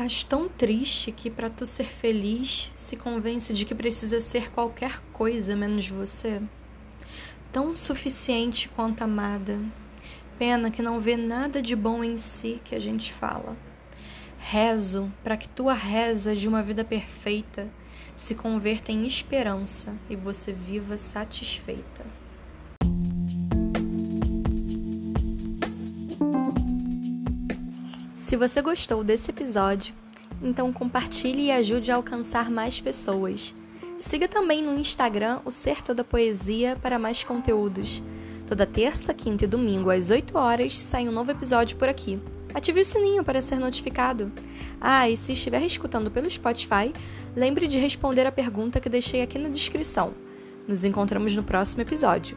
Acho tão triste que para tu ser feliz se convence de que precisa ser qualquer coisa menos você. Tão suficiente quanto amada. Pena que não vê nada de bom em si que a gente fala. Rezo para que tua reza de uma vida perfeita se converta em esperança e você viva satisfeita. Se você gostou desse episódio, então compartilhe e ajude a alcançar mais pessoas. Siga também no Instagram o Ser Toda Poesia para mais conteúdos. Toda terça, quinta e domingo às 8 horas sai um novo episódio por aqui. Ative o sininho para ser notificado. Ah, e se estiver escutando pelo Spotify, lembre de responder a pergunta que deixei aqui na descrição. Nos encontramos no próximo episódio.